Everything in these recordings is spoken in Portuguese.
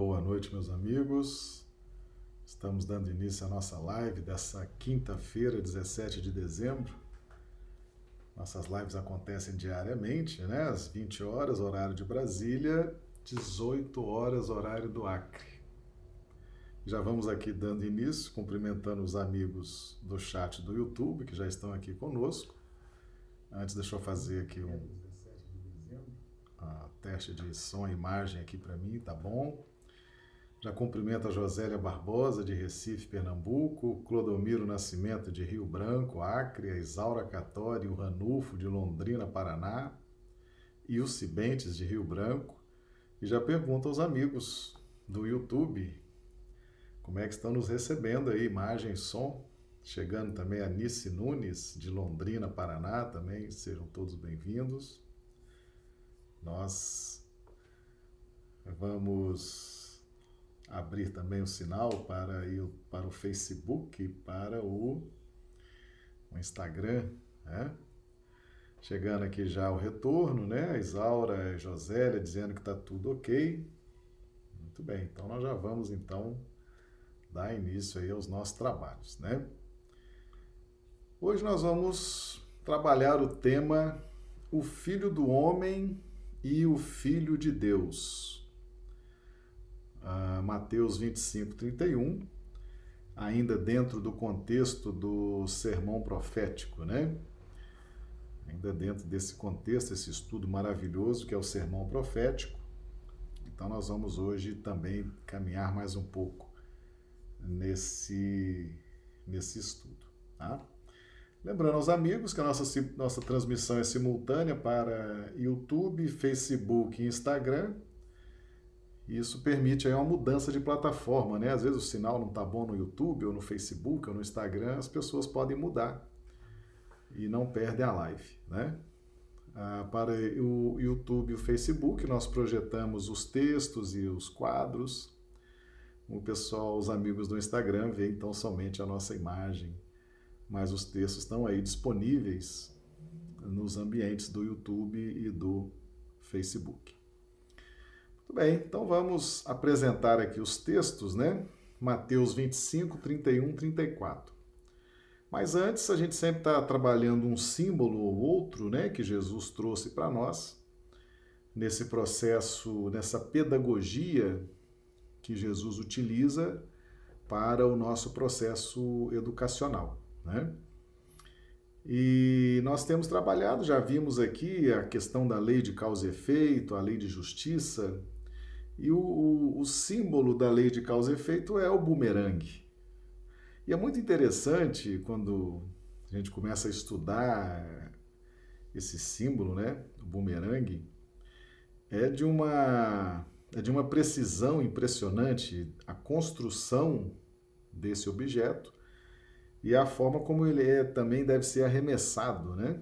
Boa noite, meus amigos. Estamos dando início à nossa live dessa quinta-feira, 17 de dezembro. Nossas lives acontecem diariamente, né? Às 20 horas, horário de Brasília, 18 horas, horário do Acre. Já vamos aqui dando início, cumprimentando os amigos do chat do YouTube que já estão aqui conosco. Antes, deixa eu fazer aqui um uh, teste de som e imagem aqui para mim, tá bom? Já cumprimento a Josélia Barbosa, de Recife, Pernambuco, Clodomiro Nascimento, de Rio Branco, Acre, a Isaura Catori, o Ranulfo, de Londrina, Paraná, e os Cibentes, de Rio Branco. E já pergunto aos amigos do YouTube como é que estão nos recebendo aí, imagem, som. Chegando também a Nice Nunes, de Londrina, Paraná, também, sejam todos bem-vindos. Nós vamos abrir também o sinal para, para o Facebook, para o, o Instagram, né? Chegando aqui já o retorno, né? A Isaura, a Josélia dizendo que está tudo ok. Muito bem, então nós já vamos então dar início aí aos nossos trabalhos, né? Hoje nós vamos trabalhar o tema o Filho do Homem e o Filho de Deus. Uh, Mateus 25, 31, ainda dentro do contexto do sermão profético, né? Ainda dentro desse contexto, esse estudo maravilhoso que é o sermão profético. Então, nós vamos hoje também caminhar mais um pouco nesse, nesse estudo. Tá? Lembrando aos amigos que a nossa, nossa transmissão é simultânea para YouTube, Facebook e Instagram. Isso permite aí uma mudança de plataforma, né? Às vezes o sinal não está bom no YouTube, ou no Facebook, ou no Instagram, as pessoas podem mudar e não perdem a live, né? Ah, para o YouTube e o Facebook, nós projetamos os textos e os quadros. O pessoal, os amigos do Instagram, vê então somente a nossa imagem mas os textos estão aí disponíveis nos ambientes do YouTube e do Facebook. Muito bem, então vamos apresentar aqui os textos, né? Mateus 25, 31, 34. Mas antes, a gente sempre está trabalhando um símbolo ou outro, né, que Jesus trouxe para nós, nesse processo, nessa pedagogia que Jesus utiliza para o nosso processo educacional. Né? E nós temos trabalhado, já vimos aqui a questão da lei de causa e efeito, a lei de justiça, e o, o, o símbolo da lei de causa e efeito é o bumerangue. E é muito interessante quando a gente começa a estudar esse símbolo, né, o bumerangue, é de uma é de uma precisão impressionante a construção desse objeto e a forma como ele é, também deve ser arremessado, né?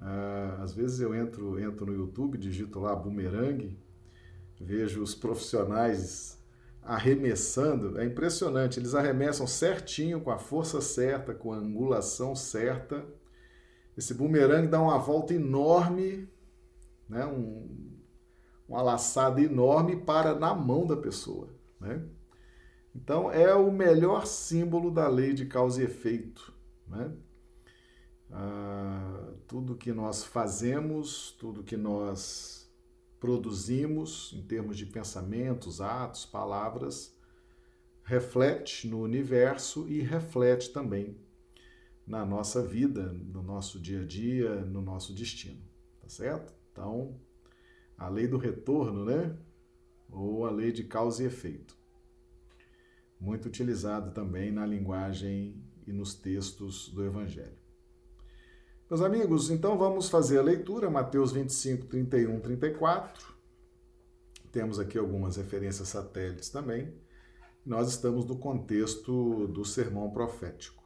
Ah, às vezes eu entro, entro no YouTube, digito lá boomerang, vejo os profissionais arremessando, é impressionante, eles arremessam certinho, com a força certa, com a angulação certa. Esse boomerang dá uma volta enorme, né? um, uma laçada enorme para na mão da pessoa. Né? Então, é o melhor símbolo da lei de causa e efeito. Né? Ah, tudo que nós fazemos, tudo que nós produzimos, em termos de pensamentos, atos, palavras, reflete no universo e reflete também na nossa vida, no nosso dia a dia, no nosso destino. Tá certo? Então, a lei do retorno, né? Ou a lei de causa e efeito muito utilizado também na linguagem e nos textos do Evangelho. Meus amigos, então vamos fazer a leitura, Mateus 25, 31, 34. Temos aqui algumas referências satélites também. Nós estamos no contexto do sermão profético.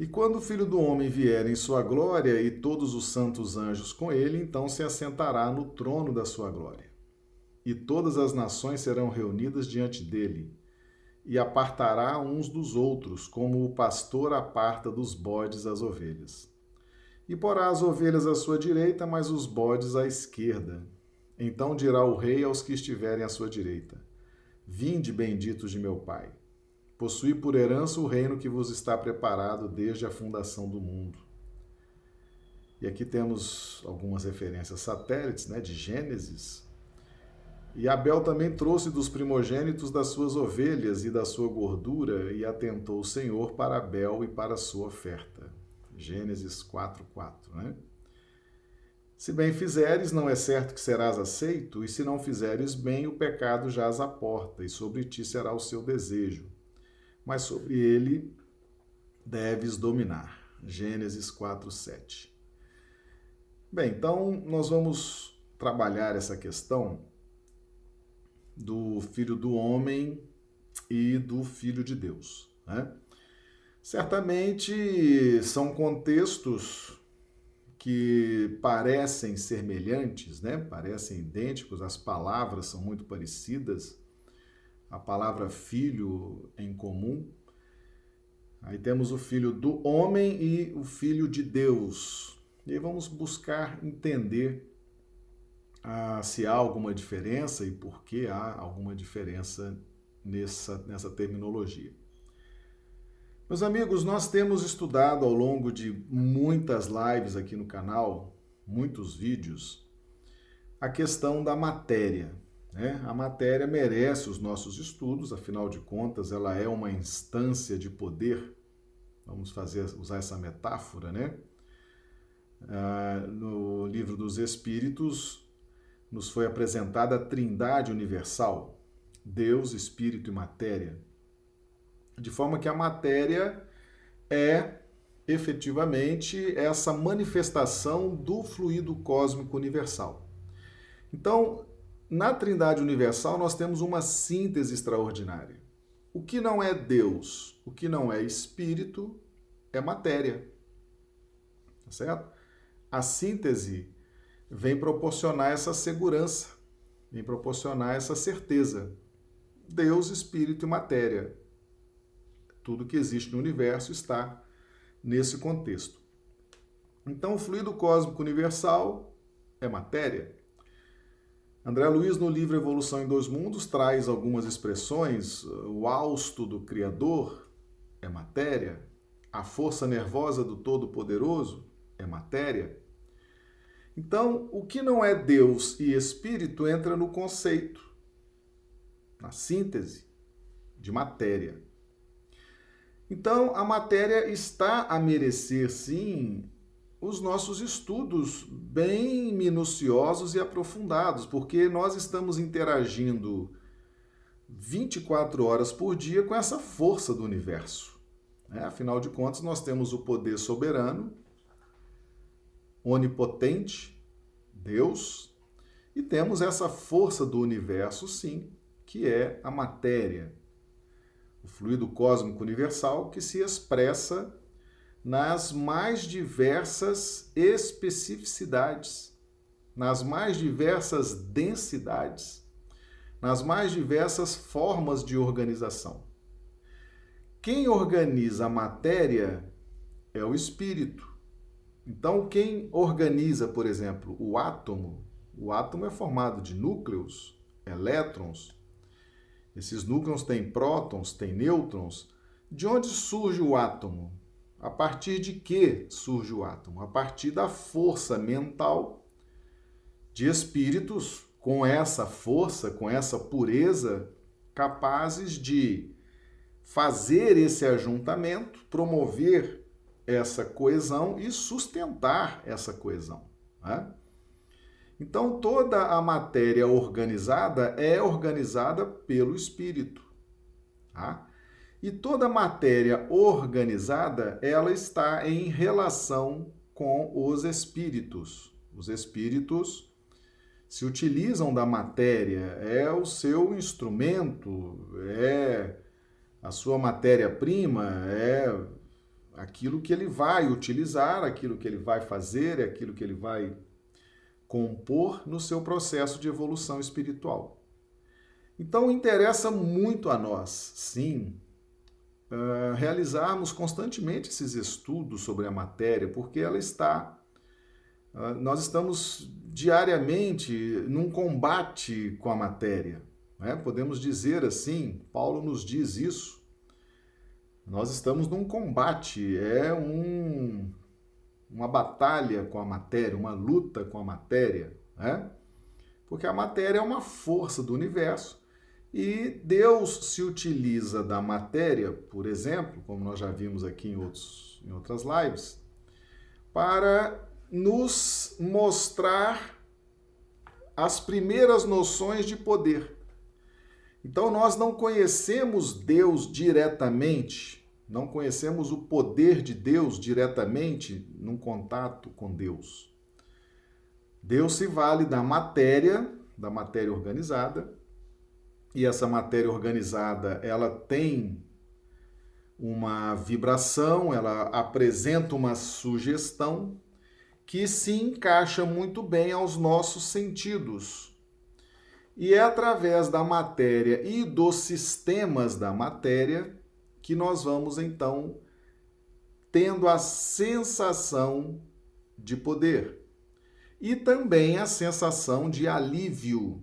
E quando o Filho do Homem vier em sua glória e todos os santos anjos com ele, então se assentará no trono da sua glória e todas as nações serão reunidas diante dele, e apartará uns dos outros, como o pastor aparta dos bodes as ovelhas. E porá as ovelhas à sua direita, mas os bodes à esquerda. Então dirá o rei aos que estiverem à sua direita: Vinde, benditos de meu Pai. Possuí por herança o reino que vos está preparado desde a fundação do mundo. E aqui temos algumas referências satélites né, de Gênesis. E Abel também trouxe dos primogênitos das suas ovelhas e da sua gordura, e atentou o Senhor para Abel e para a sua oferta. Gênesis 4,4. Né? Se bem fizeres, não é certo que serás aceito, e se não fizeres bem, o pecado jaz à porta, e sobre ti será o seu desejo. Mas sobre ele deves dominar. Gênesis 4, 7. Bem, então nós vamos trabalhar essa questão do filho do homem e do filho de Deus. Né? Certamente são contextos que parecem semelhantes, né? parecem idênticos, as palavras são muito parecidas, a palavra filho em comum. Aí temos o filho do homem e o filho de Deus. E aí vamos buscar entender ah, se há alguma diferença e por que há alguma diferença nessa, nessa terminologia. Meus amigos, nós temos estudado ao longo de muitas lives aqui no canal, muitos vídeos, a questão da matéria. Né? A matéria merece os nossos estudos, afinal de contas, ela é uma instância de poder. Vamos fazer usar essa metáfora, né? Ah, no livro dos Espíritos, nos foi apresentada a Trindade Universal: Deus, Espírito e Matéria de forma que a matéria é efetivamente essa manifestação do fluido cósmico universal. Então, na Trindade Universal, nós temos uma síntese extraordinária. O que não é Deus, o que não é espírito, é matéria. Tá certo? A síntese vem proporcionar essa segurança, vem proporcionar essa certeza. Deus, espírito e matéria. Tudo que existe no universo está nesse contexto. Então, o fluido cósmico universal é matéria. André Luiz, no livro Evolução em Dois Mundos, traz algumas expressões. O hausto do Criador é matéria. A força nervosa do Todo-Poderoso é matéria. Então, o que não é Deus e Espírito entra no conceito, na síntese de matéria. Então, a matéria está a merecer, sim, os nossos estudos bem minuciosos e aprofundados, porque nós estamos interagindo 24 horas por dia com essa força do universo. Né? Afinal de contas, nós temos o poder soberano, onipotente, Deus, e temos essa força do universo, sim, que é a matéria, o fluido cósmico universal que se expressa nas mais diversas especificidades, nas mais diversas densidades, nas mais diversas formas de organização. Quem organiza a matéria é o espírito. Então, quem organiza, por exemplo, o átomo, o átomo é formado de núcleos, elétrons, esses núcleos têm prótons, têm nêutrons. De onde surge o átomo? A partir de que surge o átomo? A partir da força mental de espíritos com essa força, com essa pureza, capazes de fazer esse ajuntamento, promover essa coesão e sustentar essa coesão. Né? Então, toda a matéria organizada é organizada pelo espírito. Tá? E toda matéria organizada, ela está em relação com os espíritos. Os espíritos se utilizam da matéria, é o seu instrumento, é a sua matéria-prima, é aquilo que ele vai utilizar, aquilo que ele vai fazer, aquilo que ele vai compor no seu processo de evolução espiritual. Então, interessa muito a nós, sim, uh, realizarmos constantemente esses estudos sobre a matéria, porque ela está Ah, nós estamos diariamente num combate com a matéria. Né? Podemos dizer assim, Paulo nos diz isso. Nós estamos num combate, é um, uma batalha com a matéria, uma luta com a matéria, né? Porque a matéria é uma força do universo e Deus se utiliza da matéria, por exemplo, como nós já vimos aqui em, outros, em outras lives, para nos mostrar as primeiras noções de poder. Então nós não conhecemos Deus diretamente, não conhecemos o poder de Deus diretamente num contato com Deus. Deus se vale da matéria, da matéria organizada, e essa matéria organizada, ela tem uma vibração, ela apresenta uma sugestão que se encaixa muito bem aos nossos sentidos. E é através da matéria e dos sistemas da matéria que nós vamos então tendo a sensação de poder e também a sensação de alívio,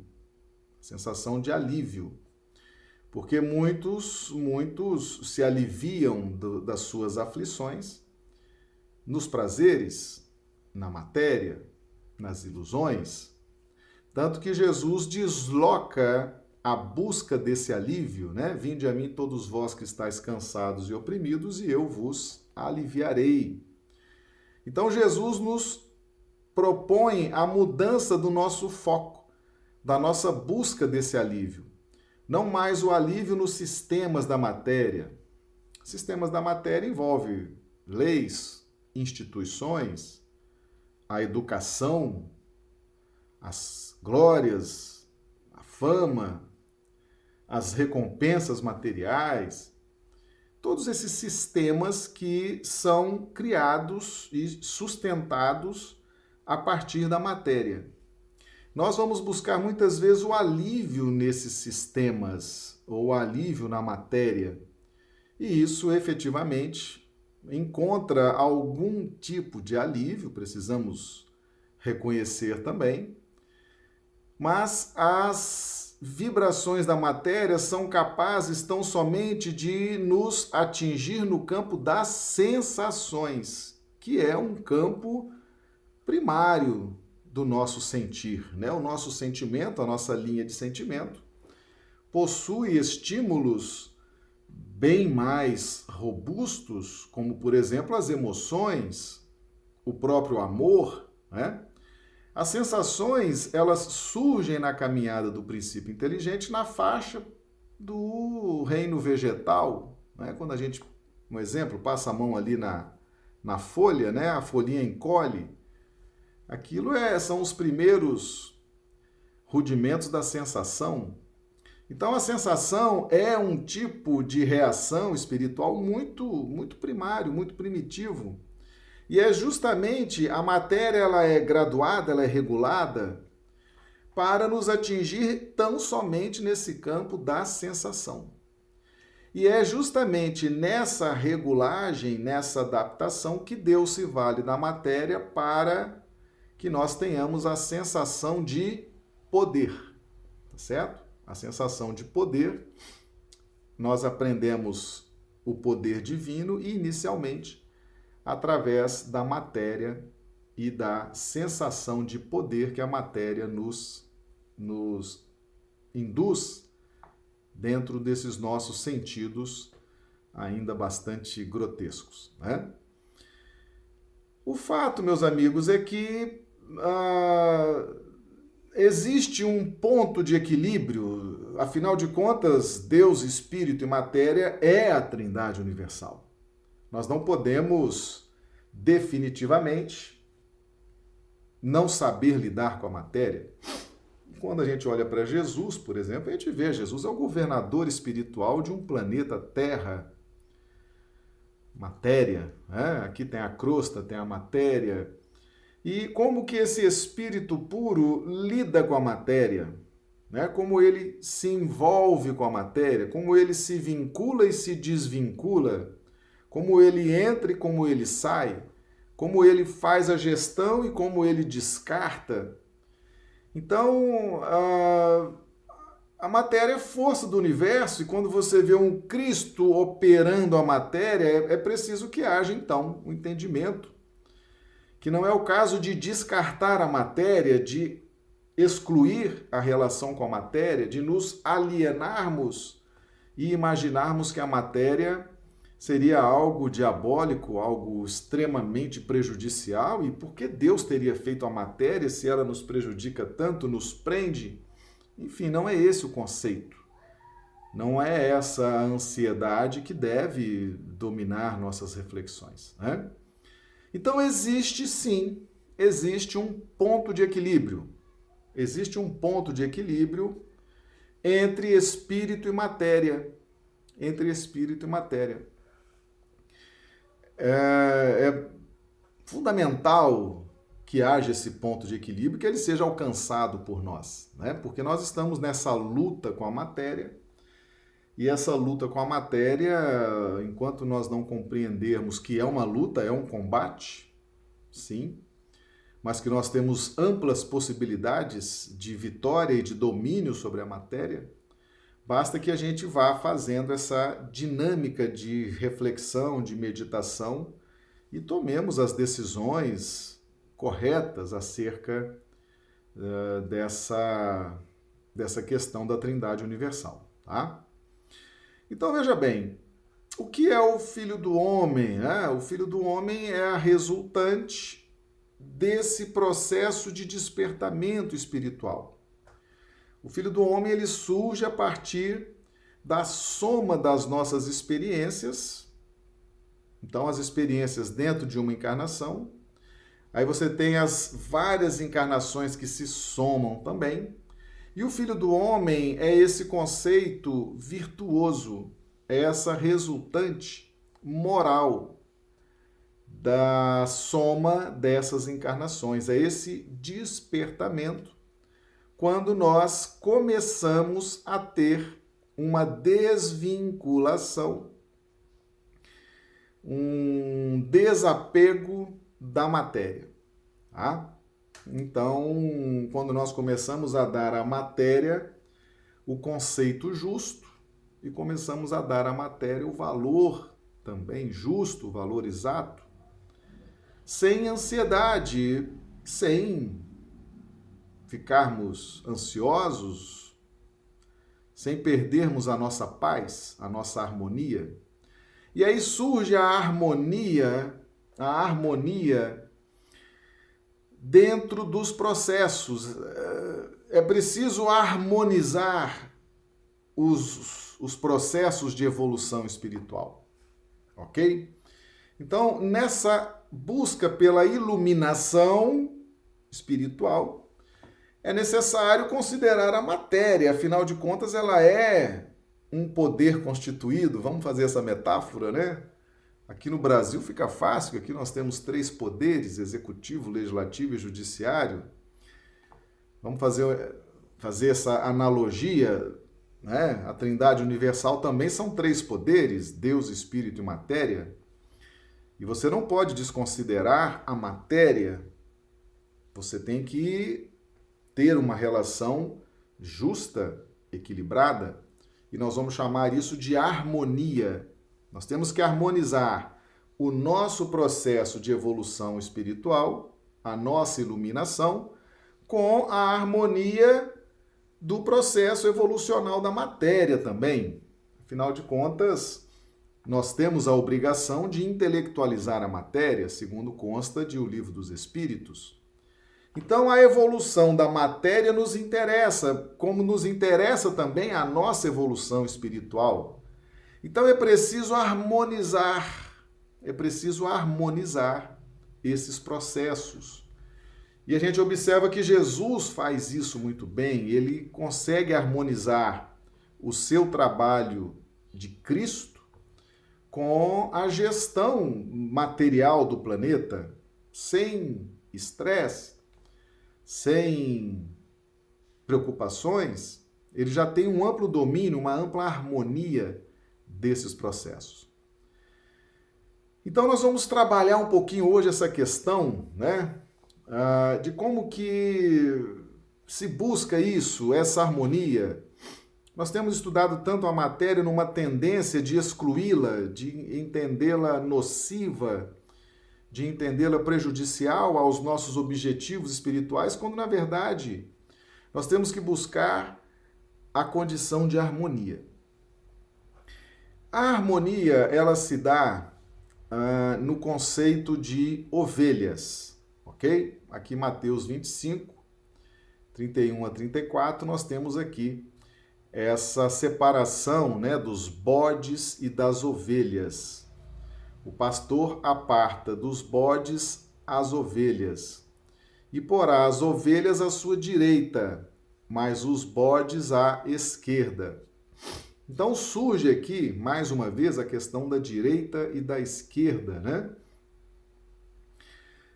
sensação de alívio. Porque muitos, muitos se aliviam do, das suas aflições nos prazeres, na matéria, nas ilusões, tanto que Jesus desloca a busca desse alívio, né? Vinde a mim todos vós que estáis cansados e oprimidos, e eu vos aliviarei. Então Jesus nos propõe a mudança do nosso foco, da nossa busca desse alívio. Não mais o alívio nos sistemas da matéria. Sistemas da matéria envolve leis, instituições, a educação, as glórias, a fama, as recompensas materiais, todos esses sistemas que são criados e sustentados a partir da matéria. Nós vamos buscar muitas vezes o alívio nesses sistemas, ou alívio na matéria. E isso efetivamente encontra algum tipo de alívio, precisamos reconhecer também, mas as vibrações da matéria são capazes tão somente de nos atingir no campo das sensações, que é um campo primário do nosso sentir, né? O nosso sentimento, a nossa linha de sentimento, possui estímulos bem mais robustos, como por exemplo as emoções, o próprio amor, né? As sensações, elas surgem na caminhada do princípio inteligente na faixa do reino vegetal, né? Quando a gente, um exemplo, passa a mão ali na, na folha, né? A folhinha encolhe. Aquilo é, são os primeiros rudimentos da sensação então a sensação é um tipo de reação espiritual muito muito primário, muito primitivo. E é justamente a matéria ela é graduada, ela é regulada para nos atingir tão somente nesse campo da sensação. E é justamente nessa regulagem, nessa adaptação que Deus se vale da matéria para que nós tenhamos a sensação de poder, tá certo? a sensação de poder, nós aprendemos o poder divino e, inicialmente, através da matéria e da sensação de poder que a matéria nos, nos induz dentro desses nossos sentidos ainda bastante grotescos. Né? O fato, meus amigos, é que ah, existe um ponto de equilíbrio, afinal de contas, Deus, Espírito e matéria é a Trindade universal. Nós não podemos definitivamente não saber lidar com a matéria. Quando a gente olha para Jesus, por exemplo, a gente vê Jesus é o governador espiritual de um planeta Terra. Matéria, né? aqui tem a crosta, tem a matéria, e como que esse espírito puro lida com a matéria, né? Como ele se envolve com a matéria, como ele se vincula e se desvincula, como ele entra e como ele sai, como ele faz a gestão e como ele descarta. Então, a, a matéria é força do universo, e quando você vê um Cristo operando a matéria, é, é preciso que haja, então, o um entendimento. Que não é o caso de descartar a matéria, de excluir a relação com a matéria, de nos alienarmos e imaginarmos que a matéria seria algo diabólico, algo extremamente prejudicial, e por que Deus teria feito a matéria se ela nos prejudica tanto, nos prende? Enfim, não é esse o conceito. Não é essa a ansiedade que deve dominar nossas reflexões. Né? Então, existe sim, existe um ponto de equilíbrio. Existe um ponto de equilíbrio entre espírito e matéria. Entre espírito e matéria. É, é fundamental que haja esse ponto de equilíbrio, que ele seja alcançado por nós, né? Porque nós estamos nessa luta com a matéria e essa luta com a matéria, enquanto nós não compreendermos que é uma luta, é um combate, sim, mas que nós temos amplas possibilidades de vitória e de domínio sobre a matéria, basta que a gente vá fazendo essa dinâmica de reflexão, de meditação e tomemos as decisões corretas acerca uh, dessa, dessa questão da Trindade Universal, tá? Então veja bem, o que é o filho do homem? Né? O filho do homem é a resultante desse processo de despertamento espiritual. O filho do homem ele surge a partir da soma das nossas experiências. Então, as experiências dentro de uma encarnação. Aí você tem as várias encarnações que se somam também. E o filho do homem é esse conceito virtuoso, é essa resultante moral da soma dessas encarnações, é esse despertamento quando nós começamos a ter uma desvinculação, um desapego da matéria. Tá? Então, quando nós começamos a dar à matéria o conceito justo e começamos a dar à matéria o valor também justo, o valor exato, sem ansiedade, sem ficarmos ansiosos, sem perdermos a nossa paz, a nossa harmonia. E aí surge a harmonia, a harmonia dentro dos processos. É preciso harmonizar os, os processos de evolução espiritual. Ok? Então, nessa busca pela iluminação espiritual, é necessário considerar a matéria, afinal de contas, ela é um poder constituído, vamos fazer essa metáfora, né? Aqui no Brasil fica fácil, aqui nós temos três poderes: executivo, legislativo e judiciário. Vamos fazer, fazer essa analogia. Né? A Trindade Universal também são três poderes: Deus, Espírito e matéria. E você não pode desconsiderar a matéria. Você tem que ter uma relação justa, equilibrada, e nós vamos chamar isso de harmonia nós temos que harmonizar o nosso processo de evolução espiritual, a nossa iluminação, com a harmonia do processo evolucional da matéria também. Afinal de contas, nós temos a obrigação de intelectualizar a matéria, segundo consta de O Livro dos Espíritos. Então, a evolução da matéria nos interessa, como nos interessa também a nossa evolução espiritual. Então é preciso harmonizar, é preciso harmonizar esses processos. E a gente observa que Jesus faz isso muito bem, ele consegue harmonizar o seu trabalho de Cristo com a gestão material do planeta, sem estresse, sem preocupações. Ele já tem um amplo domínio, uma ampla harmonia desses processos. Então nós vamos trabalhar um pouquinho hoje essa questão, né, ah, de como que se busca isso, essa harmonia. Nós temos estudado tanto a matéria numa tendência de excluí-la, de entendê-la nociva, de entendê-la prejudicial aos nossos objetivos espirituais, quando na verdade nós temos que buscar a condição de harmonia. A harmonia, ela se dá uh, no conceito de ovelhas, ok? Aqui Mateus 25, 31 a 34, nós temos aqui essa separação né, dos bodes e das ovelhas. O pastor aparta dos bodes as ovelhas, e porá as ovelhas à sua direita, mas os bodes à esquerda. Então surge aqui, mais uma vez, a questão da direita e da esquerda, né?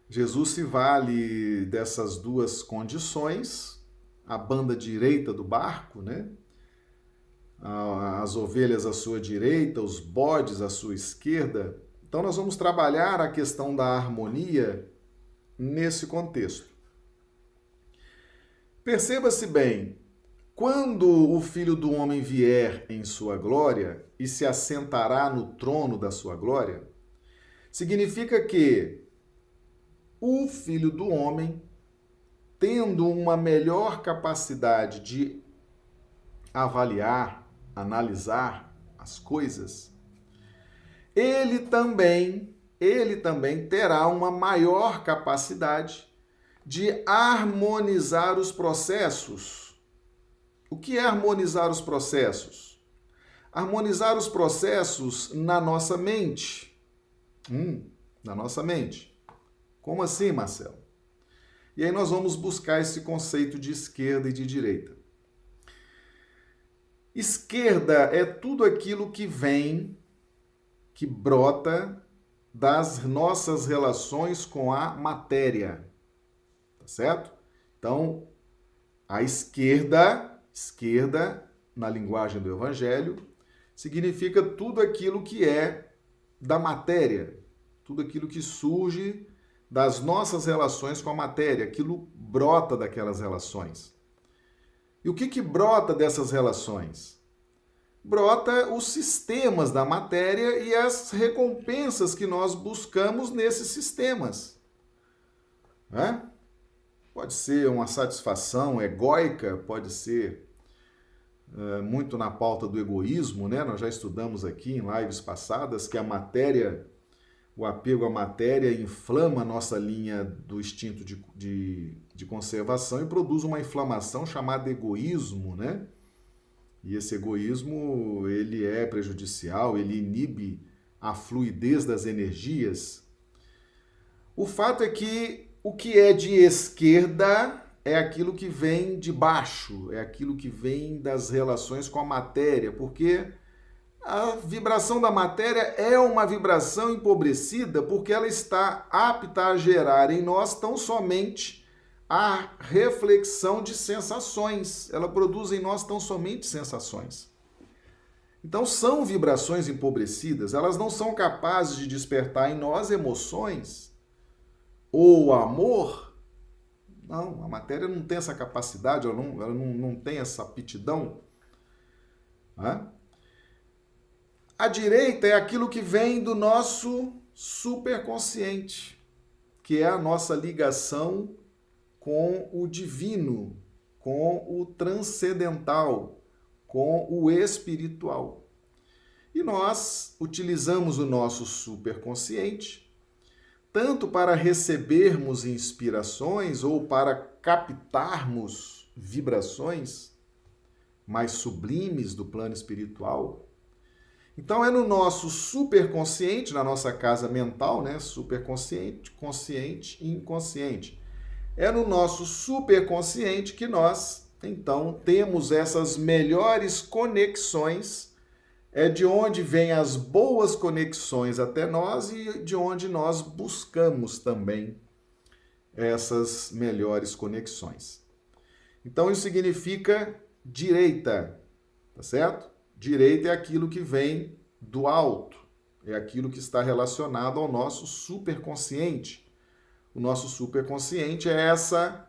Jesus se vale dessas duas condições, a banda direita do barco, né? As ovelhas à sua direita, os bodes à sua esquerda. Então nós vamos trabalhar a questão da harmonia nesse contexto. Perceba-se bem, quando o filho do homem vier em sua glória e se assentará no trono da sua glória, significa que o filho do homem, tendo uma melhor capacidade de avaliar, analisar as coisas, ele também, ele também terá uma maior capacidade de harmonizar os processos o que é harmonizar os processos? Harmonizar os processos na nossa mente. Hum, na nossa mente. Como assim, Marcelo? E aí nós vamos buscar esse conceito de esquerda e de direita. Esquerda é tudo aquilo que vem, que brota das nossas relações com a matéria. Tá certo? Então, a esquerda Esquerda, na linguagem do Evangelho, significa tudo aquilo que é da matéria, tudo aquilo que surge das nossas relações com a matéria, aquilo brota daquelas relações. E o que, que brota dessas relações? Brota os sistemas da matéria e as recompensas que nós buscamos nesses sistemas. Né? Pode ser uma satisfação egóica, pode ser é, muito na pauta do egoísmo, né? Nós já estudamos aqui em lives passadas que a matéria, o apego à matéria inflama a nossa linha do instinto de, de, de conservação e produz uma inflamação chamada egoísmo, né? E esse egoísmo, ele é prejudicial, ele inibe a fluidez das energias. O fato é que o que é de esquerda é aquilo que vem de baixo, é aquilo que vem das relações com a matéria, porque a vibração da matéria é uma vibração empobrecida porque ela está apta a gerar em nós tão somente a reflexão de sensações. Ela produz em nós tão somente sensações. Então são vibrações empobrecidas, elas não são capazes de despertar em nós emoções ou amor não, a matéria não tem essa capacidade, ela não, ela não, não tem essa aptidão. Né? A direita é aquilo que vem do nosso superconsciente, que é a nossa ligação com o divino, com o transcendental, com o espiritual. E nós utilizamos o nosso superconsciente tanto para recebermos inspirações ou para captarmos vibrações mais sublimes do plano espiritual. Então é no nosso superconsciente, na nossa casa mental, né? Superconsciente, consciente e inconsciente. É no nosso superconsciente que nós, então, temos essas melhores conexões é de onde vêm as boas conexões até nós e de onde nós buscamos também essas melhores conexões. Então isso significa direita, tá certo? Direita é aquilo que vem do alto, é aquilo que está relacionado ao nosso superconsciente. O nosso superconsciente é essa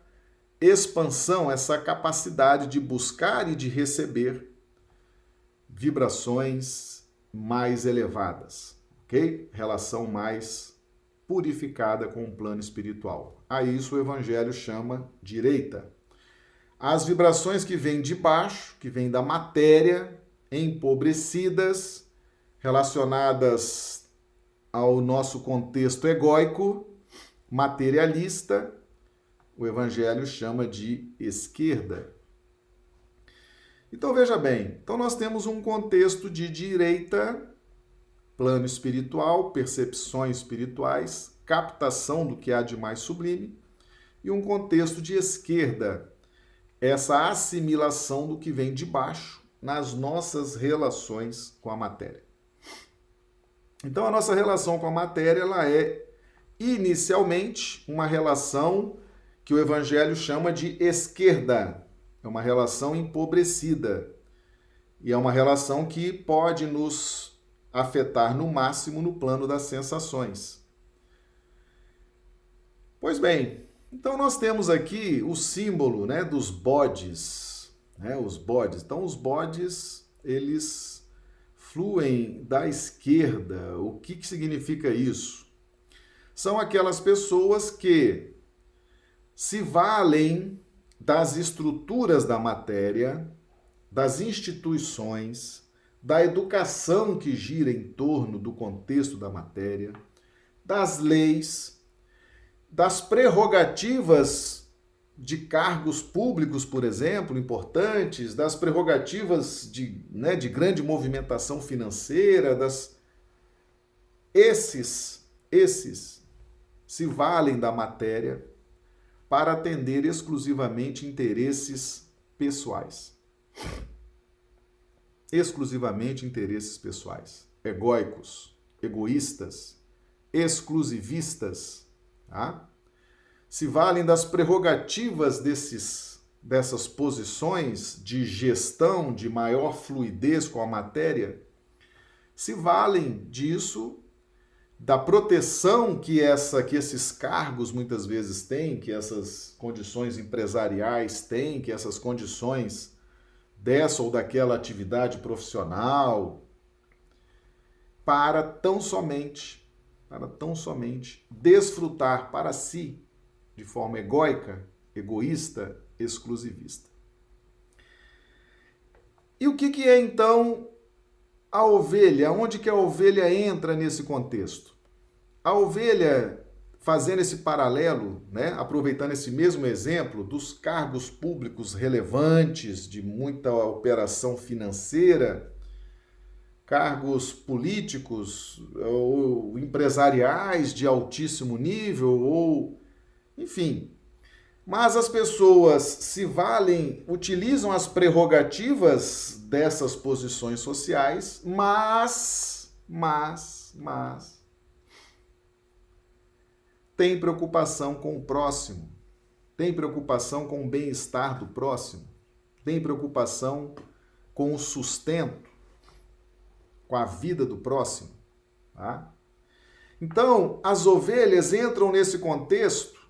expansão, essa capacidade de buscar e de receber vibrações mais elevadas, ok? Relação mais purificada com o plano espiritual. A isso o Evangelho chama direita. As vibrações que vêm de baixo, que vêm da matéria, empobrecidas, relacionadas ao nosso contexto egóico, materialista, o Evangelho chama de esquerda. Então veja bem, então nós temos um contexto de direita, plano espiritual, percepções espirituais, captação do que há de mais sublime, e um contexto de esquerda, essa assimilação do que vem de baixo nas nossas relações com a matéria. Então a nossa relação com a matéria ela é inicialmente uma relação que o evangelho chama de esquerda, é uma relação empobrecida. E é uma relação que pode nos afetar no máximo no plano das sensações. Pois bem, então nós temos aqui o símbolo né, dos bodes. Né, os bodes. Então, os bodes, eles fluem da esquerda. O que, que significa isso? São aquelas pessoas que se valem das estruturas da matéria, das instituições, da educação que gira em torno do contexto da matéria, das leis, das prerrogativas de cargos públicos, por exemplo, importantes, das prerrogativas de, né, de grande movimentação financeira, das esses, esses se valem da matéria para atender exclusivamente interesses pessoais. Exclusivamente interesses pessoais, egóicos, egoístas, exclusivistas, tá? se valem das prerrogativas desses dessas posições de gestão de maior fluidez com a matéria, se valem disso da proteção que essa que esses cargos muitas vezes têm, que essas condições empresariais têm, que essas condições dessa ou daquela atividade profissional, para tão somente, para tão somente desfrutar para si de forma egóica, egoísta, exclusivista. E o que, que é então a ovelha? Onde que a ovelha entra nesse contexto? A ovelha, fazendo esse paralelo, né, aproveitando esse mesmo exemplo dos cargos públicos relevantes, de muita operação financeira, cargos políticos ou empresariais de altíssimo nível, ou enfim. Mas as pessoas se valem, utilizam as prerrogativas dessas posições sociais, mas, mas, mas, tem preocupação com o próximo, tem preocupação com o bem-estar do próximo, tem preocupação com o sustento, com a vida do próximo. Tá? Então, as ovelhas entram nesse contexto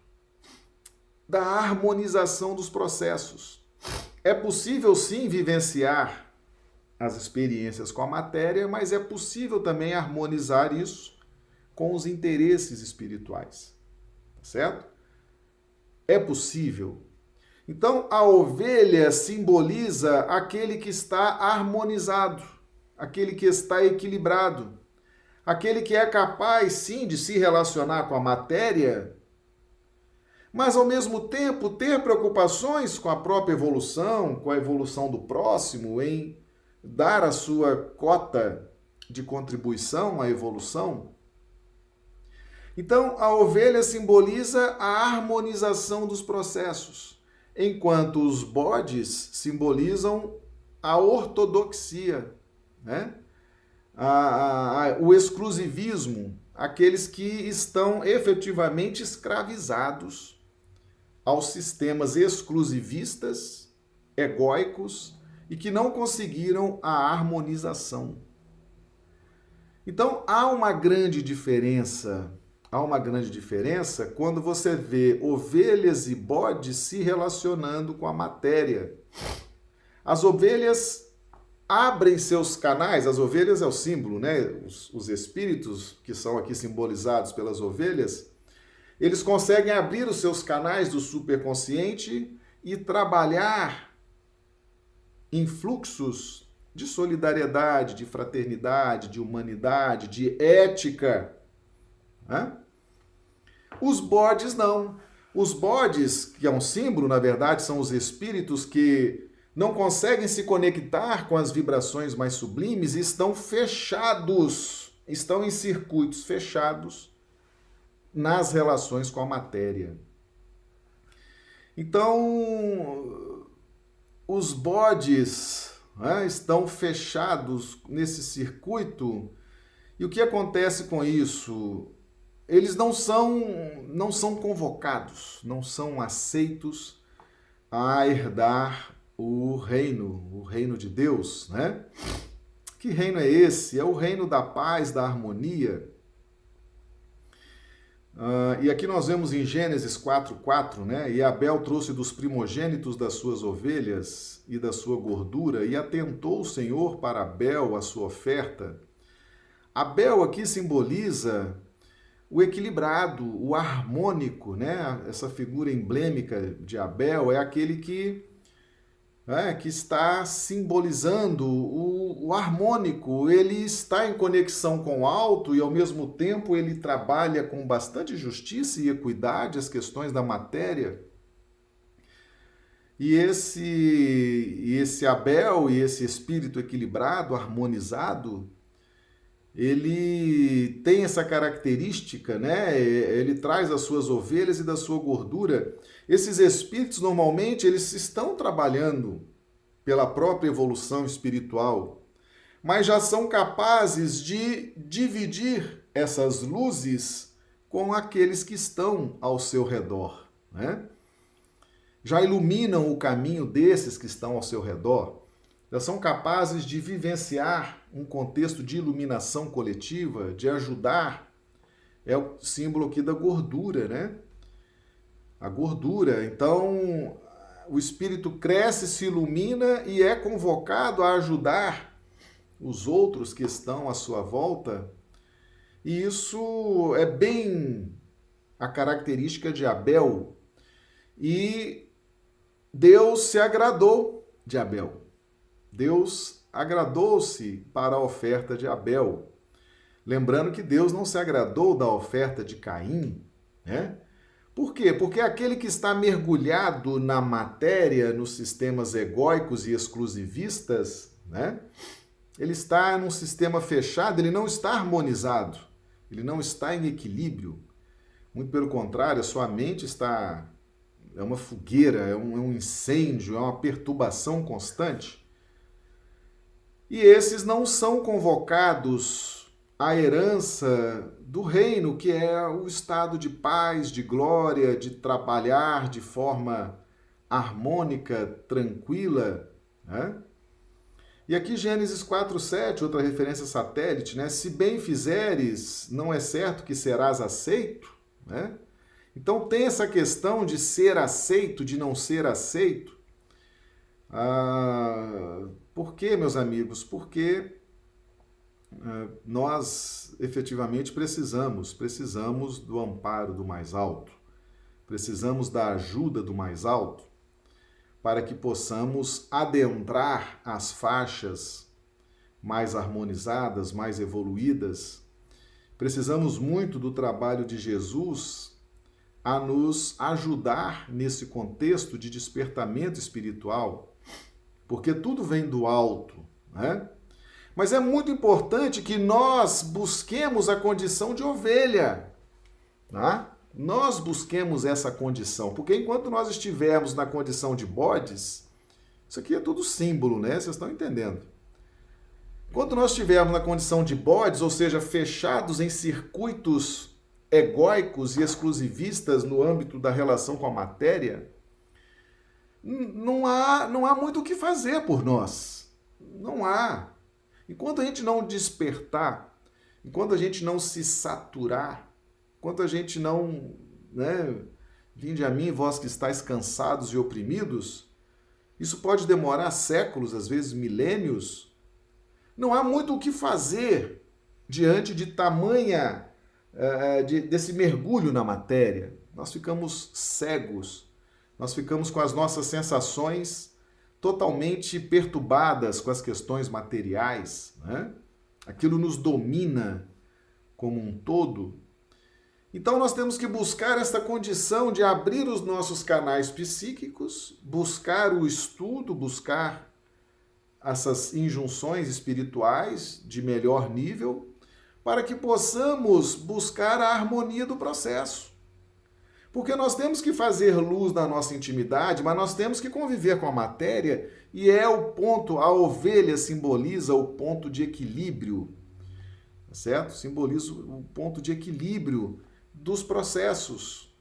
da harmonização dos processos. É possível sim vivenciar as experiências com a matéria, mas é possível também harmonizar isso com os interesses espirituais certo? É possível. Então, a ovelha simboliza aquele que está harmonizado, aquele que está equilibrado, aquele que é capaz, sim, de se relacionar com a matéria, mas ao mesmo tempo ter preocupações com a própria evolução, com a evolução do próximo, em dar a sua cota de contribuição à evolução. Então, a ovelha simboliza a harmonização dos processos, enquanto os bodes simbolizam a ortodoxia, né? A, a, o exclusivismo, aqueles que estão efetivamente escravizados aos sistemas exclusivistas, egóicos e que não conseguiram a harmonização. Então há uma grande diferença, há uma grande diferença quando você vê ovelhas e bodes se relacionando com a matéria. As ovelhas abrem seus canais, as ovelhas é o símbolo, né? Os, os, espíritos que são aqui simbolizados pelas ovelhas, eles conseguem abrir os seus canais do superconsciente e trabalhar em fluxos de solidariedade, de fraternidade, de humanidade, de ética. Né? Os bodes não. Os bodes, que é um símbolo, na verdade, são os espíritos que não conseguem se conectar com as vibrações mais sublimes e estão fechados, estão em circuitos fechados nas relações com a matéria. Então, os bodes né, estão fechados nesse circuito. E o que acontece com isso? Eles não são, não são convocados, não são aceitos a herdar o reino, o reino de Deus, né? Que reino é esse? É o reino da paz, da harmonia. Uh, e aqui nós vemos em Gênesis 4,4, né? E Abel trouxe dos primogênitos das suas ovelhas e da sua gordura, e atentou o Senhor para Abel a sua oferta. Abel aqui simboliza o equilibrado, o harmônico, né? Essa figura emblemática de Abel é aquele que é, que está simbolizando o, o, harmônico. Ele está em conexão com o alto e, ao mesmo tempo, ele trabalha com bastante justiça e equidade as questões da matéria. E esse, e esse Abel e esse espírito equilibrado, harmonizado, ele tem essa característica, né? Ele traz as suas ovelhas e da sua gordura. Esses espíritos normalmente eles estão trabalhando pela própria evolução espiritual, mas já são capazes de dividir essas luzes com aqueles que estão ao seu redor, né? Já iluminam o caminho desses que estão ao seu redor já são capazes de vivenciar um contexto de iluminação coletiva, de ajudar. É o símbolo aqui da gordura, né? A gordura. Então, o espírito cresce, se ilumina e é convocado a ajudar os outros que estão à sua volta. E isso é bem a característica de Abel. E Deus se agradou de Abel. Deus agradou-se para a oferta de Abel. Lembrando que Deus não se agradou da oferta de Caim, né? Por quê? Porque aquele que está mergulhado na matéria, nos sistemas egóicos e exclusivistas, né? Ele está num sistema fechado, ele não está harmonizado, ele não está em equilíbrio. Muito pelo contrário, a sua mente está. É uma fogueira, é um, é um incêndio, é uma perturbação constante. E esses não são convocados à herança do reino, que é o estado de paz, de glória, de trabalhar de forma harmônica, tranquila. Né? E aqui Gênesis 4,7, outra referência satélite, né? Se bem fizeres, não é certo que serás aceito, né? Então tem essa questão de ser aceito, de não ser aceito. Ah, por quê, meus amigos? Porque uh, nós efetivamente precisamos, precisamos do amparo do mais alto, precisamos da ajuda do mais alto para que possamos adentrar as faixas mais harmonizadas, mais evoluídas. Precisamos muito do trabalho de Jesus a nos ajudar nesse contexto de despertamento espiritual porque tudo vem do alto, né? Mas é muito importante que nós busquemos a condição de ovelha, tá? Nós busquemos essa condição, porque enquanto nós estivermos na condição de bodes, isso aqui é tudo símbolo, né? Vocês estão entendendo? Enquanto nós estivermos na condição de bodes, ou seja, fechados em circuitos egóicos e exclusivistas no âmbito da relação com a matéria, não há, não há muito o que fazer por nós. Não há. Enquanto a gente não despertar enquanto a gente não se saturar, enquanto a gente não, né, vinde a mim, vós que estáis cansados e oprimidos, isso pode demorar séculos, às vezes milênios. Não há muito o que fazer diante de tamanha uh, de, desse mergulho na matéria. Nós ficamos cegos, nós ficamos com as nossas sensações totalmente perturbadas com as questões materiais. Né? Aquilo nos domina como um todo então nós temos que buscar esta condição de abrir os nossos canais psíquicos, buscar o estudo, buscar essas injunções espirituais de melhor nível, para que possamos buscar a harmonia do processo. Porque nós temos que fazer luz na nossa intimidade, mas nós temos que conviver com a matéria, e é o ponto, a ovelha simboliza o ponto de equilíbrio, tá certo? Simboliza o ponto de equilíbrio dos processos.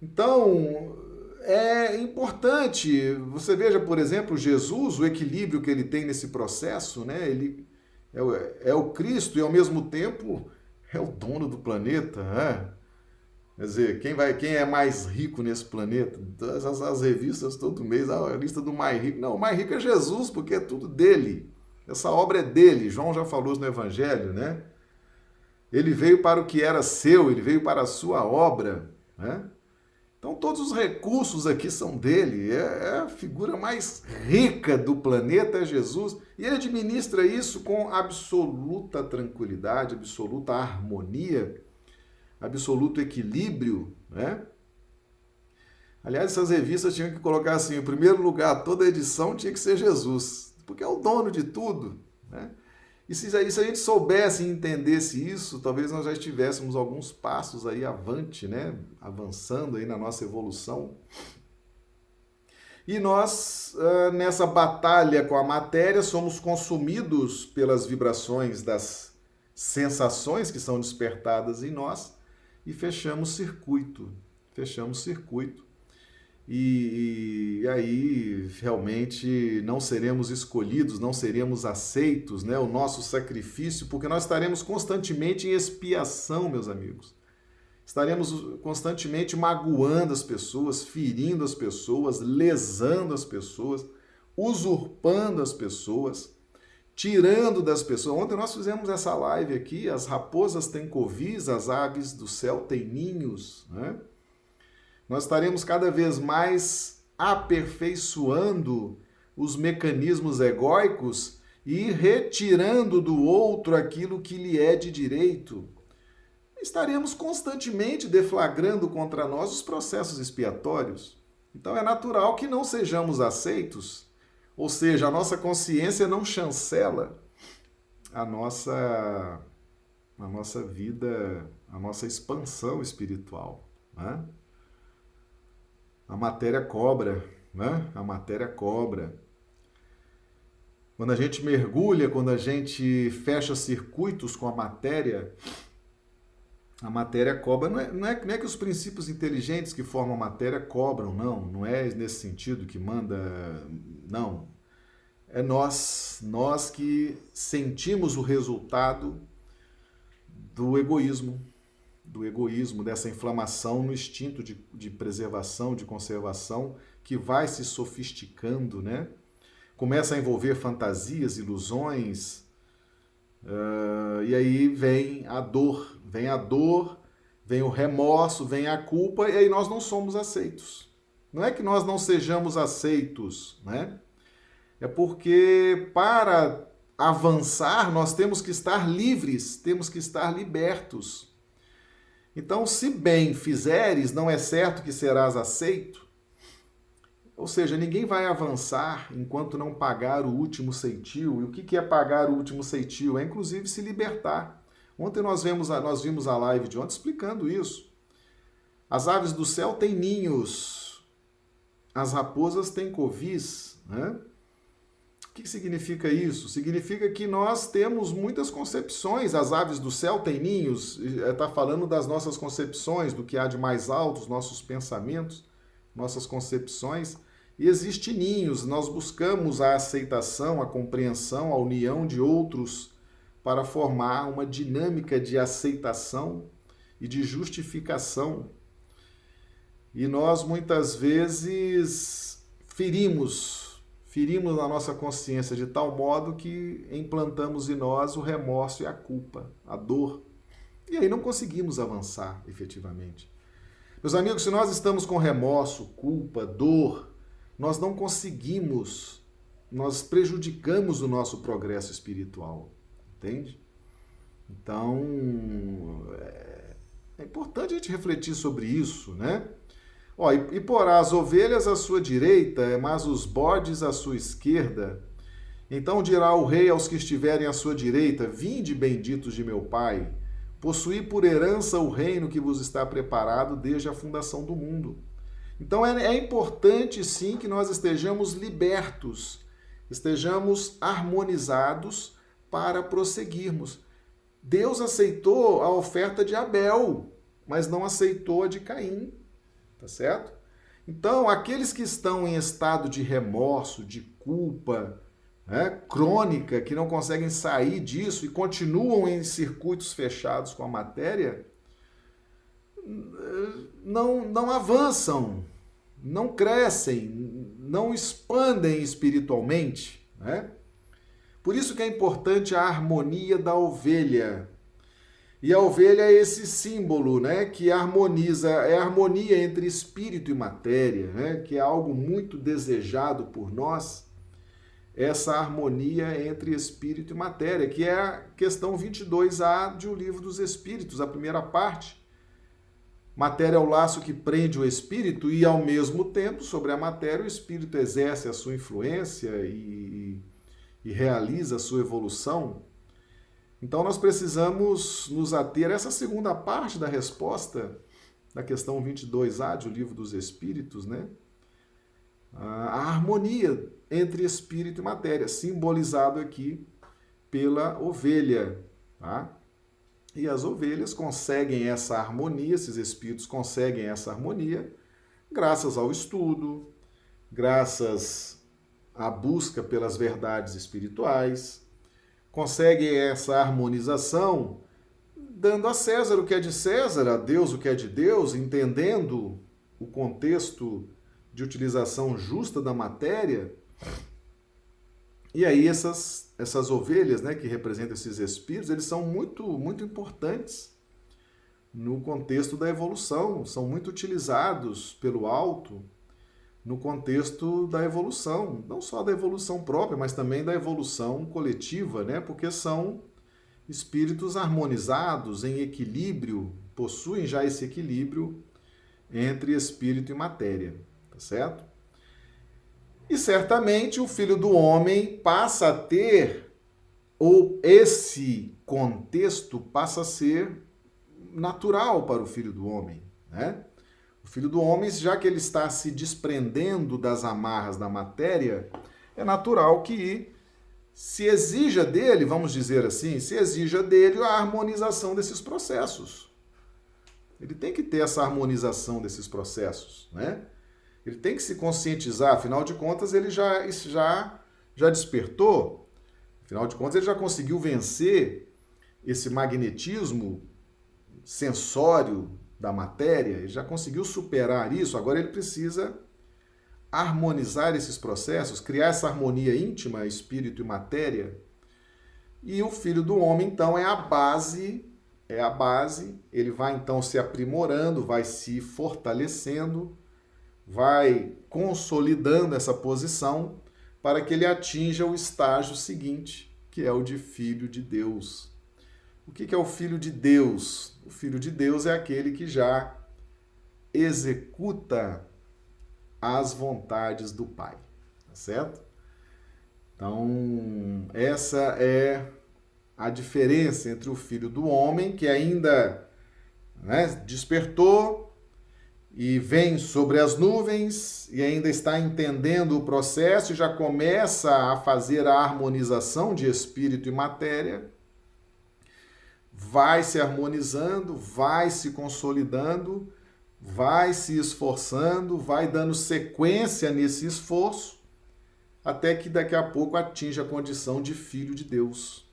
Então, é importante, você veja, por exemplo, Jesus, o equilíbrio que ele tem nesse processo, né? Ele é o, é o Cristo e ao mesmo tempo é o dono do planeta, né? Quer dizer, quem, vai, quem é mais rico nesse planeta? As, as, as revistas todo mês, a lista do mais rico. Não, o mais rico é Jesus, porque é tudo dele. Essa obra é dele. João já falou isso no Evangelho, né? Ele veio para o que era seu, ele veio para a sua obra. Né? Então, todos os recursos aqui são dele. É, é, a figura mais rica do planeta, é Jesus. E ele administra isso com absoluta tranquilidade, absoluta harmonia, absoluto equilíbrio. Né? Aliás, essas revistas tinham que colocar assim: em primeiro lugar, toda edição tinha que ser Jesus, porque é o dono de tudo. Né? E se, se a gente soubesse e entendesse isso, talvez nós já estivéssemos alguns passos aí avante, né? Avançando aí na nossa evolução. E nós, nessa batalha com a matéria, somos consumidos pelas vibrações das sensações que são despertadas em nós e fechamos circuito. Fechamos circuito e, e, aí realmente não seremos escolhidos, não seremos aceitos, né? O nosso sacrifício, porque nós estaremos constantemente em expiação, meus amigos. Estaremos constantemente magoando as pessoas, ferindo as pessoas, lesando as pessoas, usurpando as pessoas, tirando das pessoas. Ontem nós fizemos essa live aqui, as raposas têm covis, as aves do céu têm ninhos, né? Nós estaremos cada vez mais aperfeiçoando os mecanismos egóicos e retirando do outro aquilo que lhe é de direito. Estaremos constantemente deflagrando contra nós os processos expiatórios. Então é natural que não sejamos aceitos, ou seja, a nossa consciência não chancela a nossa a nossa vida, a nossa expansão espiritual. Né? A matéria cobra, né? A matéria cobra. Quando a gente mergulha, quando a gente fecha circuitos com a matéria, a matéria cobra. Não é, não, é, não é que os princípios inteligentes que formam a matéria cobram, não. Não é nesse sentido que manda. Não. É nós, nós que sentimos o resultado do egoísmo, do egoísmo, dessa inflamação no instinto de, de preservação, de conservação, que vai se sofisticando, né? Começa a envolver fantasias, ilusões, uh, e aí vem a dor, vem a dor, vem o remorso, vem a culpa, e aí nós não somos aceitos. Não é que nós não sejamos aceitos, né? É porque para avançar nós temos que estar livres, temos que estar libertos. Então, se bem fizeres, não é certo que serás aceito. Ou seja, ninguém vai avançar enquanto não pagar o último ceitil. E o que é pagar o último ceitil? É inclusive se libertar. Ontem nós vimos a, nós vimos a live de ontem explicando isso. As aves do céu têm ninhos, as raposas têm covis, né? O que significa isso? Significa que nós temos muitas concepções. As aves do céu têm ninhos, está eh, falando das nossas concepções, do que há de mais alto, os nossos pensamentos, nossas concepções. E existem ninhos, nós buscamos a aceitação, a compreensão, a união de outros para formar uma dinâmica de aceitação e de justificação. E nós muitas vezes ferimos, ferimos na nossa consciência de tal modo que implantamos em nós o remorso e a culpa, a dor. E aí não conseguimos avançar efetivamente. Meus amigos, se nós estamos com remorso, culpa, dor, nós não conseguimos, nós prejudicamos o nosso progresso espiritual, entende? Então, é, é importante a gente refletir sobre isso, né? Ó, e, e porá as ovelhas à sua direita, mas os bodes à sua esquerda. Então dirá o rei aos que estiverem à sua direita: Vinde, benditos de meu Pai, possuí por herança o reino que vos está preparado desde a fundação do mundo. Então é, é importante sim que nós estejamos libertos, estejamos harmonizados para prosseguirmos. Deus aceitou a oferta de Abel, mas não aceitou a de Caim, tá certo? Então, aqueles que estão em estado de remorso, de culpa né, crônica, que não conseguem sair disso e continuam em circuitos fechados com a matéria, não, não avançam, não crescem, não expandem espiritualmente. Né? Por isso que é importante a harmonia da ovelha. E a ovelha é esse símbolo, né, que harmoniza, é a harmonia entre espírito e matéria, né, que é algo muito desejado por nós. Essa harmonia entre espírito e matéria, que é a questão 22A de O Livro dos Espíritos, a primeira parte. Matéria é o laço que prende o espírito e, ao mesmo tempo, sobre a matéria, o espírito exerce a sua influência e, e realiza a sua evolução. Então, nós precisamos nos ater a essa segunda parte da resposta da questão 22A de O Livro dos Espíritos, né? A harmonia entre espírito e matéria, simbolizado aqui pela ovelha, tá? E as ovelhas conseguem essa harmonia, esses espíritos conseguem essa harmonia graças ao estudo, graças à busca pelas verdades espirituais, conseguem essa harmonização dando a César o que é de César, a Deus o que é de Deus, entendendo o contexto de utilização justa da matéria. E aí essas essas ovelhas, né, que representam esses espíritos, eles são muito, muito importantes no contexto da evolução, são muito utilizados pelo alto no contexto da evolução, não só da evolução própria, mas também da evolução coletiva, né? Porque são espíritos harmonizados, em equilíbrio, possuem já esse equilíbrio entre espírito e matéria, tá certo? E certamente o filho do homem passa a ter, ou esse contexto passa a ser natural para o filho do homem, né? O filho do homem, já que ele está se desprendendo das amarras da matéria, é natural que se exija dele, vamos dizer assim, se exija dele a harmonização desses processos. Ele tem que ter essa harmonização desses processos, né? Ele tem que se conscientizar, afinal de contas, ele já, já, já despertou, afinal de contas, ele já conseguiu vencer esse magnetismo sensório da matéria, ele já conseguiu superar isso, agora ele precisa harmonizar esses processos, criar essa harmonia íntima, espírito e matéria. E o filho do homem, então, é a base, é a base, ele vai então se aprimorando, vai se fortalecendo vai consolidando essa posição para que ele atinja o estágio seguinte, que é o de filho de Deus. O que é o filho de Deus? O filho de Deus é aquele que já executa as vontades do Pai, tá certo? Então, essa é a diferença entre o filho do homem, que ainda né, despertou, e vem sobre as nuvens e ainda está entendendo o processo e já começa a fazer a harmonização de espírito e matéria, vai se harmonizando, vai se consolidando, vai se esforçando, vai dando sequência nesse esforço, até que daqui a pouco atinja a condição de filho de Deus.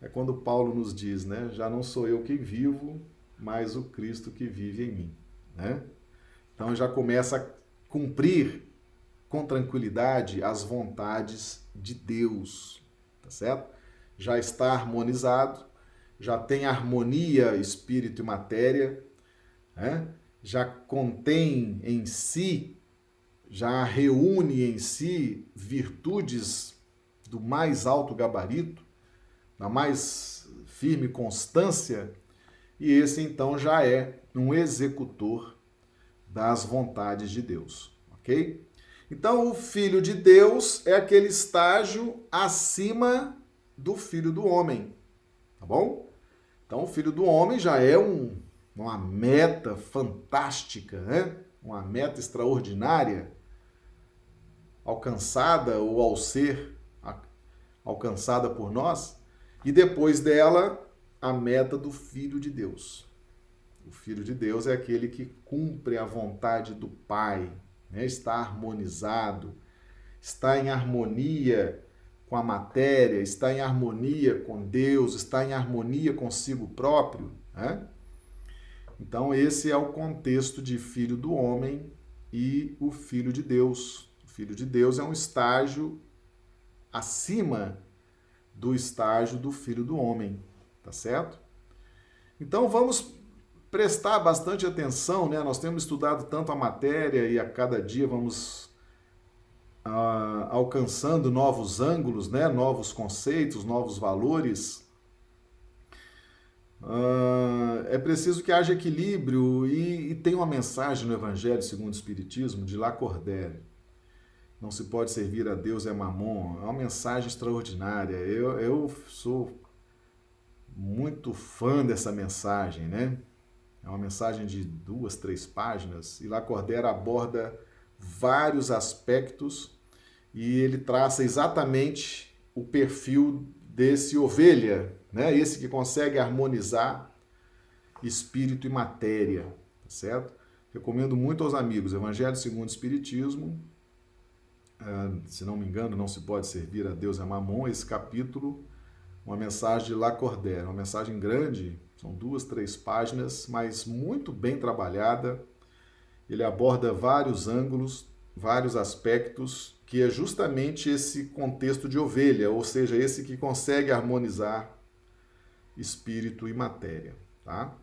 é quando Paulo nos diz, né? Já não sou eu quem vivo, mas o Cristo que vive em mim, né? Então já começa a cumprir com tranquilidade as vontades de Deus, tá certo? Já está harmonizado, já tem harmonia espírito e matéria, né? já contém em si, já reúne em si virtudes do mais alto gabarito, da mais firme constância, e esse então já é um executor das vontades de Deus, ok? Então, o filho de Deus é aquele estágio acima do filho do homem, tá bom? Então, o filho do homem já é um, uma meta fantástica, né? Uma meta extraordinária alcançada ou ao ser alcançada por nós, e depois dela a meta do filho de Deus. O filho de Deus é aquele que cumpre a vontade do Pai, né? está harmonizado, está em harmonia com a matéria, está em harmonia com Deus, está em harmonia consigo próprio. Né? Então, esse é o contexto de filho do homem e o filho de Deus. O filho de Deus é um estágio acima do estágio do filho do homem, tá certo? Então, vamos prestar bastante atenção, né? Nós temos estudado tanto a matéria e a cada dia vamos alcançando novos ângulos, né? Novos conceitos, novos valores. Ah, é preciso que haja equilíbrio e, e, tem uma mensagem no Evangelho segundo o Espiritismo de Lacordaire. Não se pode servir a Deus é mamon. É uma mensagem extraordinária. Eu, eu sou muito fã dessa mensagem, né? É uma mensagem de duas, três páginas e Lacordaire aborda vários aspectos e ele traça exatamente o perfil desse ovelha, né? Esse que consegue harmonizar espírito e matéria, tá certo? Recomendo muito aos amigos Evangelho segundo o Espiritismo. Uh, se não me engano, não se pode servir a Deus é mamon. Esse capítulo, uma mensagem de Lacordaire, uma mensagem grande, são duas, três páginas, mas muito bem trabalhada. Ele aborda vários ângulos, vários aspectos, que é justamente esse contexto de ovelha, ou seja, esse que consegue harmonizar espírito e matéria, tá?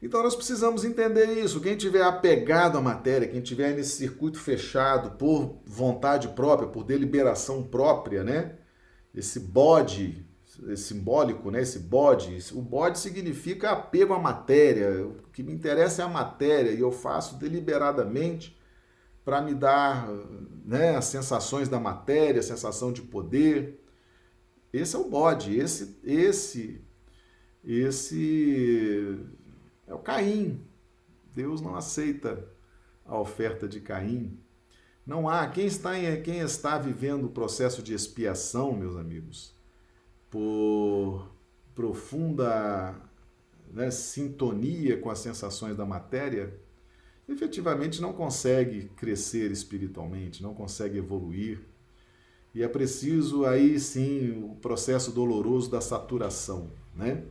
Então nós precisamos entender isso. Quem tiver apegado à matéria, quem tiver nesse circuito fechado por vontade própria, por deliberação própria, né? Esse bode simbólico, né? esse bode. O bode significa apego à matéria. O que me interessa é a matéria e eu faço deliberadamente para me dar né, as sensações da matéria, a sensação de poder. Esse é o bode, esse, esse, esse é o Caim. Deus não aceita a oferta de Caim. Não há quem está em, quem está vivendo o processo de expiação, meus amigos por profunda né, sintonia com as sensações da matéria, efetivamente não consegue crescer espiritualmente, não consegue evoluir. E é preciso aí sim o processo doloroso da saturação, né?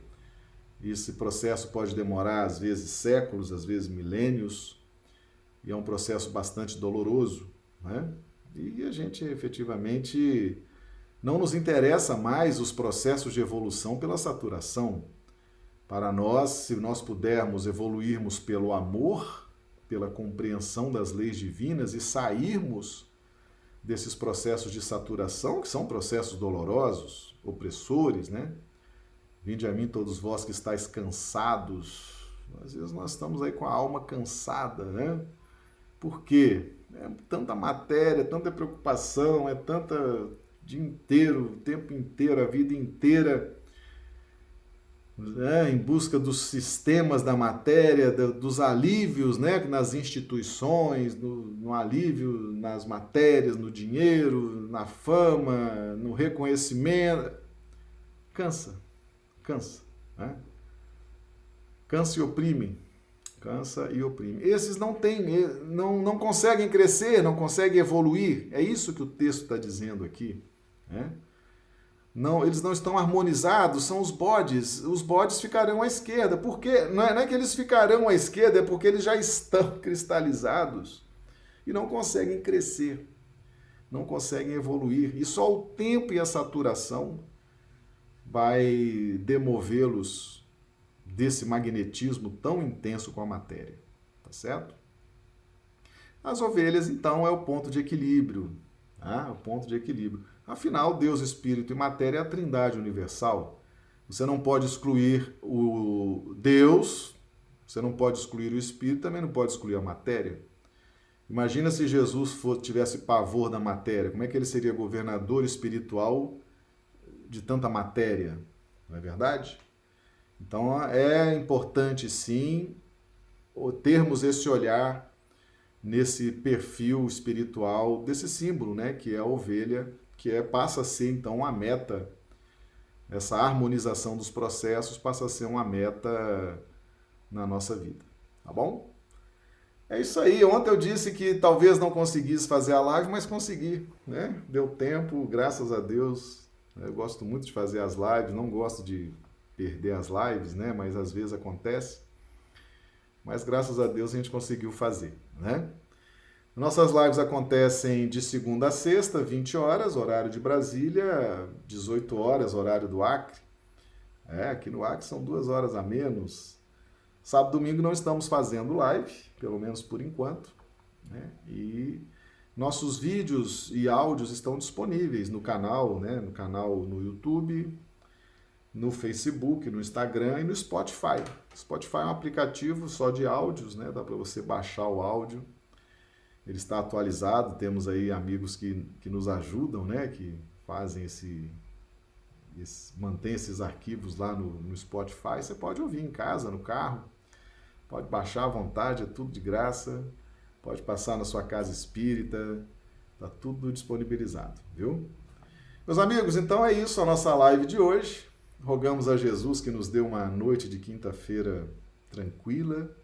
Esse processo pode demorar às vezes séculos, às vezes milênios, e é um processo bastante doloroso, né? E a gente efetivamente não nos interessa mais os processos de evolução pela saturação. Para nós, se nós pudermos evoluirmos pelo amor, pela compreensão das leis divinas e sairmos desses processos de saturação, que são processos dolorosos, opressores, né? Vinde a mim todos vós que estáis cansados. Às vezes nós estamos aí com a alma cansada, né? Por quê? É tanta matéria, tanta preocupação, é tanta dia inteiro, o tempo inteiro, a vida inteira, né, em busca dos sistemas da matéria, dos alívios né, nas instituições, no, no alívio nas matérias, no dinheiro, na fama, no reconhecimento. Cansa, cansa. Né? Cansa e oprime. Cansa e oprime. Esses não têm, não, não conseguem crescer, não conseguem evoluir. É isso que o texto está dizendo aqui. Né? Não, eles não estão harmonizados, são os bodes. Os bodes ficarão à esquerda. Por quê? Não é, não é que eles ficarão à esquerda, é porque eles já estão cristalizados e não conseguem crescer, não conseguem evoluir. E só o tempo e a saturação vai demovê-los desse magnetismo tão intenso com a matéria, tá certo? As ovelhas, então, é o ponto de equilíbrio, tá? o ponto de equilíbrio. Afinal, Deus, Espírito e matéria é a trindade universal. Você não pode excluir o Deus, você não pode excluir o Espírito, também não pode excluir a matéria. Imagina se Jesus tivesse pavor da matéria, como é que ele seria governador espiritual de tanta matéria? Não é verdade? Então é importante sim termos esse olhar nesse perfil espiritual desse símbolo, né, que é a ovelha que é, passa a ser então a meta, essa harmonização dos processos passa a ser uma meta na nossa vida, tá bom? É isso aí. Ontem eu disse que talvez não conseguisse fazer a live, mas consegui, né? Deu tempo, graças a Deus. Eu gosto muito de fazer as lives, não gosto de perder as lives, né? Mas às vezes acontece. Mas graças a Deus a gente conseguiu fazer, né? Nossas lives acontecem de segunda a sexta, 20 horas, horário de Brasília, 18 horas, horário do Acre. É, aqui no Acre são duas horas a menos. Sábado e domingo não estamos fazendo live, pelo menos por enquanto. Né? E nossos vídeos e áudios estão disponíveis no canal, né? no canal no YouTube, no Facebook, no Instagram e no Spotify. Spotify é um aplicativo só de áudios, né? Dá para você baixar o áudio ele está atualizado, temos aí amigos que, que nos ajudam, né? Que fazem esse, esse mantém esses arquivos lá no, no Spotify. Você pode ouvir em casa, no carro, pode baixar à vontade, é tudo de graça. Pode passar na sua casa espírita, tá tudo disponibilizado, viu? Meus amigos, então é isso a nossa live de hoje. Rogamos a Jesus que nos dê uma noite de quinta-feira tranquila,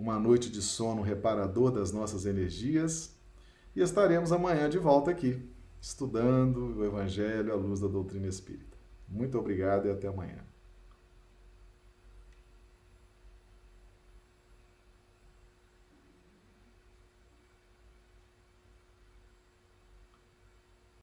uma noite de sono reparador das nossas energias e estaremos amanhã de volta aqui, estudando o Evangelho à luz da doutrina espírita. Muito obrigado e até amanhã.